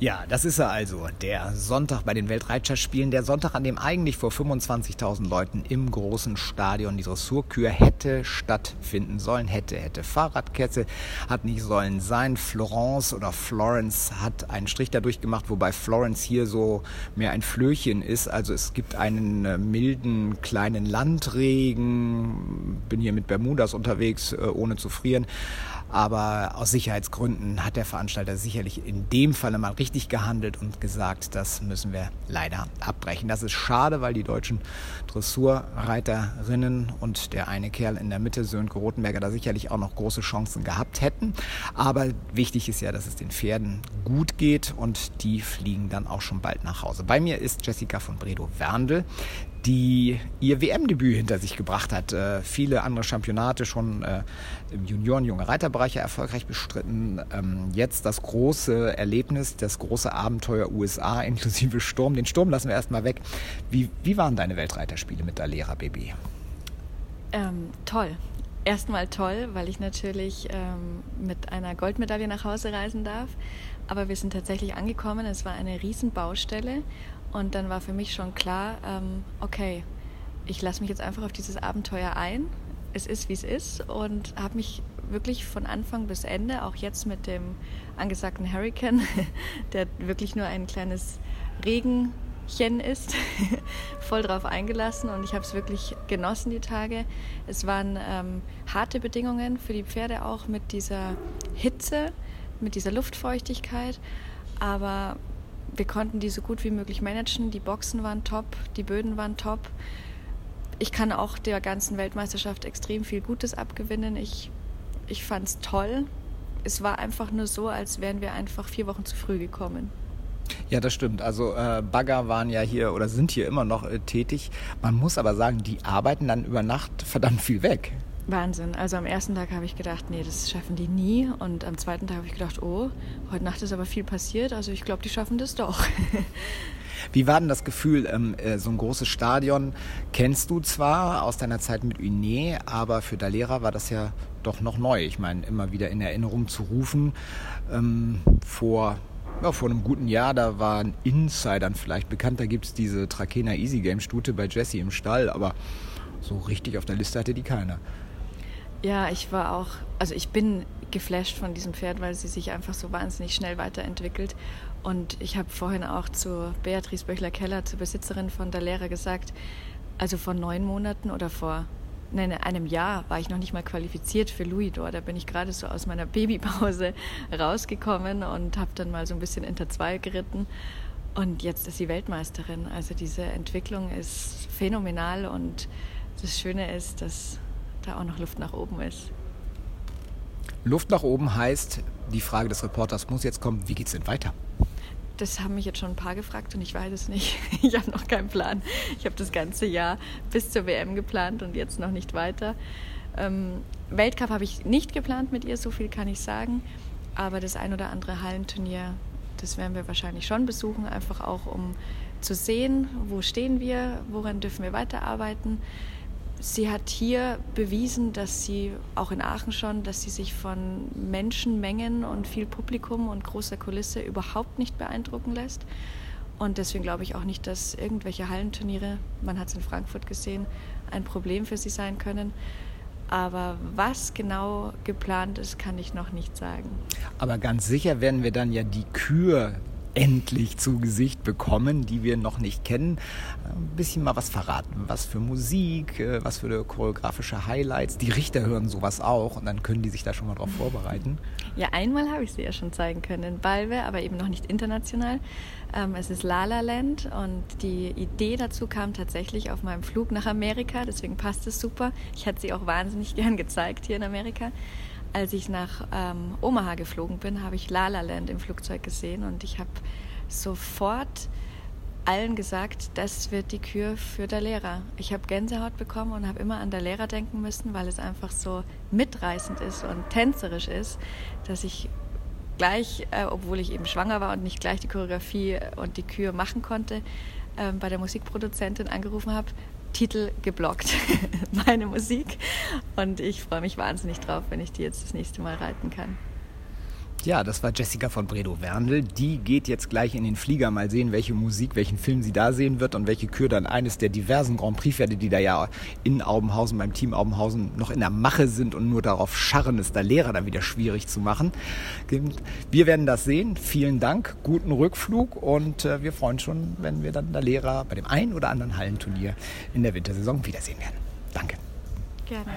Ja, das ist er also. Der Sonntag bei den Weltreiterspielen. Der Sonntag, an dem eigentlich vor 25.000 Leuten im großen Stadion die Dressurkür hätte stattfinden sollen. Hätte, hätte. Fahrradkette hat nicht sollen sein. Florence oder Florence hat einen Strich dadurch gemacht, wobei Florence hier so mehr ein Flöchen ist. Also es gibt einen äh, milden kleinen Landregen. Bin hier mit Bermudas unterwegs, äh, ohne zu frieren. Aber aus Sicherheitsgründen hat der Veranstalter sicherlich in dem Falle mal richtig gehandelt und gesagt, das müssen wir leider abbrechen. Das ist schade, weil die deutschen Dressurreiterinnen und der eine Kerl in der Mitte, Sönke Rotenberger, da sicherlich auch noch große Chancen gehabt hätten. Aber wichtig ist ja, dass es den Pferden gut geht und die fliegen dann auch schon bald nach Hause. Bei mir ist Jessica von Bredow-Werndl die ihr WM-Debüt hinter sich gebracht hat. Äh, viele andere Championate schon äh, im Junioren-, junge Reiterbereich erfolgreich bestritten. Ähm, jetzt das große Erlebnis, das große Abenteuer USA inklusive Sturm. Den Sturm lassen wir erstmal weg. Wie, wie waren deine Weltreiterspiele mit der Lehrer Baby? Ähm, toll. Erstmal toll, weil ich natürlich ähm, mit einer Goldmedaille nach Hause reisen darf. Aber wir sind tatsächlich angekommen. Es war eine Riesenbaustelle und dann war für mich schon klar, ähm, okay, ich lasse mich jetzt einfach auf dieses Abenteuer ein. Es ist, wie es ist und habe mich wirklich von Anfang bis Ende, auch jetzt mit dem angesagten Hurricane, der wirklich nur ein kleines Regenchen ist, voll drauf eingelassen und ich habe es wirklich genossen, die Tage. Es waren ähm, harte Bedingungen für die Pferde auch mit dieser Hitze, mit dieser Luftfeuchtigkeit, aber wir konnten die so gut wie möglich managen. Die Boxen waren top, die Böden waren top. Ich kann auch der ganzen Weltmeisterschaft extrem viel Gutes abgewinnen. Ich, ich fand es toll. Es war einfach nur so, als wären wir einfach vier Wochen zu früh gekommen. Ja, das stimmt. Also äh, Bagger waren ja hier oder sind hier immer noch äh, tätig. Man muss aber sagen, die arbeiten dann über Nacht verdammt viel weg. Wahnsinn. Also am ersten Tag habe ich gedacht, nee, das schaffen die nie. Und am zweiten Tag habe ich gedacht, oh, heute Nacht ist aber viel passiert. Also ich glaube, die schaffen das doch. Wie war denn das Gefühl, ähm, äh, so ein großes Stadion kennst du zwar aus deiner Zeit mit Uné, aber für Dalera war das ja doch noch neu. Ich meine, immer wieder in Erinnerung zu rufen. Ähm, vor, ja, vor einem guten Jahr, da waren Insidern vielleicht bekannt, da gibt es diese Trakehner Easy Game Stute bei Jesse im Stall, aber so richtig auf der Liste hatte die keiner. Ja, ich war auch, also ich bin geflasht von diesem Pferd, weil sie sich einfach so wahnsinnig schnell weiterentwickelt. Und ich habe vorhin auch zu Beatrice Böchler-Keller, zur Besitzerin von der Lehrer, gesagt, also vor neun Monaten oder vor nein, einem Jahr war ich noch nicht mal qualifiziert für Louis Louisdor. Da bin ich gerade so aus meiner Babypause rausgekommen und habe dann mal so ein bisschen Inter 2 geritten. Und jetzt ist sie Weltmeisterin. Also diese Entwicklung ist phänomenal und das Schöne ist, dass da auch noch Luft nach oben ist. Luft nach oben heißt, die Frage des Reporters muss jetzt kommen, wie geht es denn weiter? Das haben mich jetzt schon ein paar gefragt und ich weiß es nicht. Ich habe noch keinen Plan. Ich habe das ganze Jahr bis zur WM geplant und jetzt noch nicht weiter. Ähm, Weltcup habe ich nicht geplant mit ihr, so viel kann ich sagen. Aber das ein oder andere Hallenturnier, das werden wir wahrscheinlich schon besuchen, einfach auch um zu sehen, wo stehen wir, woran dürfen wir weiterarbeiten sie hat hier bewiesen, dass sie auch in Aachen schon, dass sie sich von Menschenmengen und viel Publikum und großer Kulisse überhaupt nicht beeindrucken lässt. Und deswegen glaube ich auch nicht, dass irgendwelche Hallenturniere, man hat es in Frankfurt gesehen, ein Problem für sie sein können. Aber was genau geplant ist, kann ich noch nicht sagen. Aber ganz sicher werden wir dann ja die Kür endlich zu Gesicht bekommen, die wir noch nicht kennen. Ein bisschen mal was verraten. Was für Musik, äh, was für choreografische Highlights. Die Richter hören sowas auch und dann können die sich da schon mal drauf vorbereiten. Ja, einmal habe ich sie ja schon zeigen können in Balve, aber eben noch nicht international. Ähm, es ist La La Land und die Idee dazu kam tatsächlich auf meinem Flug nach Amerika, deswegen passt es super. Ich hatte sie auch wahnsinnig gern gezeigt hier in Amerika als ich nach ähm, Omaha geflogen bin, habe ich La La Land im Flugzeug gesehen und ich habe sofort allen gesagt, das wird die Kür für der Lehrer. Ich habe Gänsehaut bekommen und habe immer an der Lehrer denken müssen, weil es einfach so mitreißend ist und tänzerisch ist, dass ich gleich, äh, obwohl ich eben schwanger war und nicht gleich die Choreografie und die Kür machen konnte, äh, bei der Musikproduzentin angerufen habe, Titel geblockt, meine Musik. Und ich freue mich wahnsinnig drauf, wenn ich die jetzt das nächste Mal reiten kann. Ja, das war Jessica von Bredow-Werndl. Die geht jetzt gleich in den Flieger. Mal sehen, welche Musik, welchen Film sie da sehen wird und welche Kür dann eines der diversen Grand Prix-Pferde, die da ja in Aubenhausen, beim Team Aubenhausen noch in der Mache sind und nur darauf scharren, es da Lehrer dann wieder schwierig zu machen. Wir werden das sehen. Vielen Dank, guten Rückflug und äh, wir freuen uns schon, wenn wir dann da Lehrer bei dem einen oder anderen Hallenturnier in der Wintersaison wiedersehen werden. Danke. Gerne.